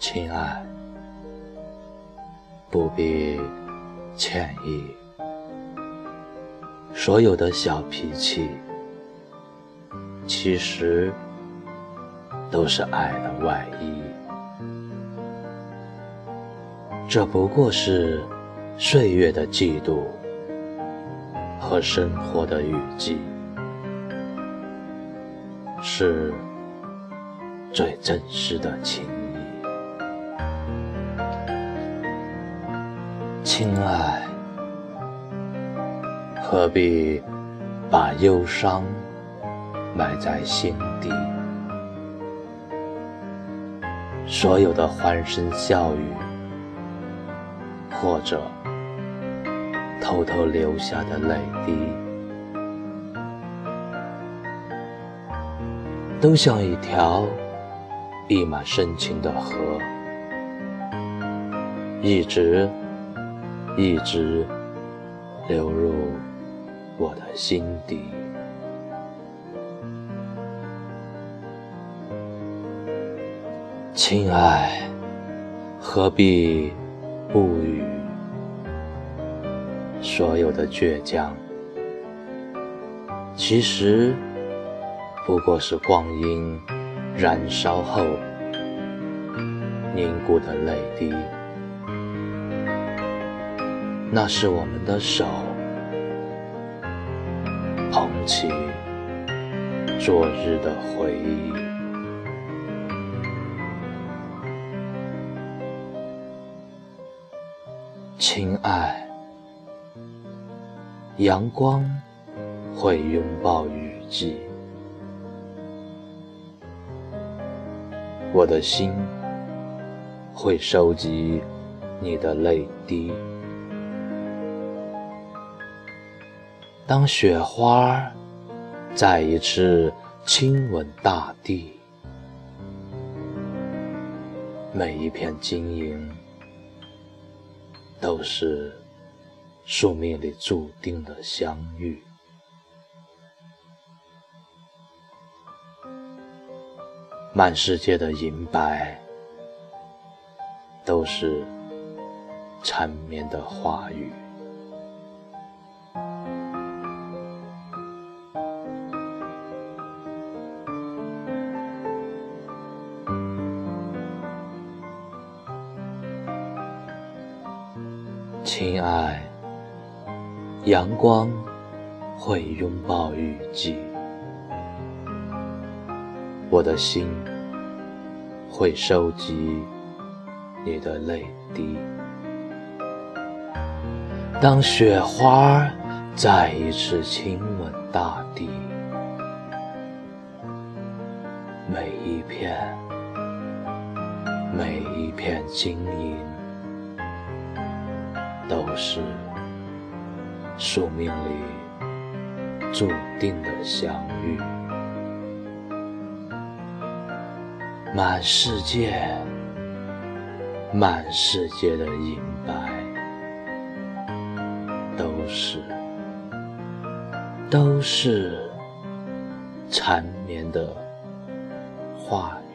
亲爱，不必歉意。所有的小脾气，其实都是爱的外衣。这不过是岁月的嫉妒和生活的雨季，是最真实的情亲爱，何必把忧伤埋在心底？所有的欢声笑语，或者偷偷流下的泪滴，都像一条溢满深情的河，一直。一直流入我的心底，亲爱，何必不语？所有的倔强，其实不过是光阴燃烧后凝固的泪滴。那是我们的手，捧起昨日的回忆。亲爱，阳光会拥抱雨季，我的心会收集你的泪滴。当雪花再一次亲吻大地，每一片晶莹都是宿命里注定的相遇。满世界的银白，都是缠绵的话语。亲爱，阳光会拥抱雨季，我的心会收集你的泪滴。当雪花再一次亲吻大地，每一片，每一片晶莹。都是宿命里注定的相遇，满世界，满世界的银白，都是，都是缠绵的话语。